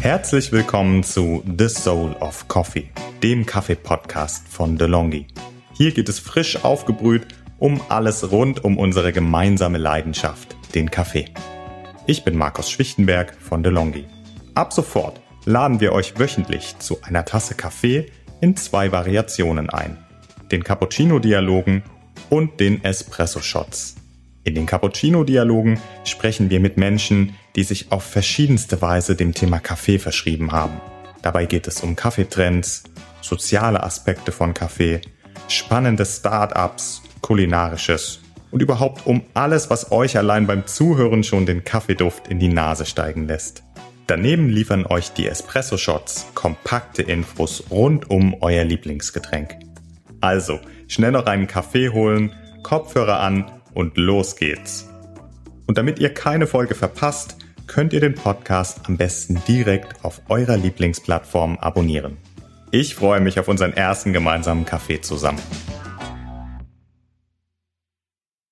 Herzlich willkommen zu The Soul of Coffee, dem Kaffee-Podcast von DeLonghi. Hier geht es frisch aufgebrüht um alles rund um unsere gemeinsame Leidenschaft, den Kaffee. Ich bin Markus Schwichtenberg von DeLonghi. Ab sofort laden wir euch wöchentlich zu einer Tasse Kaffee in zwei Variationen ein. Den Cappuccino-Dialogen und den Espresso-Shots. In den Cappuccino-Dialogen sprechen wir mit Menschen, die sich auf verschiedenste Weise dem Thema Kaffee verschrieben haben. Dabei geht es um Kaffeetrends, soziale Aspekte von Kaffee, spannende Start-ups, kulinarisches und überhaupt um alles, was euch allein beim Zuhören schon den Kaffeeduft in die Nase steigen lässt. Daneben liefern euch die Espresso-Shots kompakte Infos rund um euer Lieblingsgetränk. Also, schnell noch einen Kaffee holen, Kopfhörer an und los geht's. Und damit ihr keine Folge verpasst, könnt ihr den Podcast am besten direkt auf eurer Lieblingsplattform abonnieren. Ich freue mich auf unseren ersten gemeinsamen Kaffee zusammen.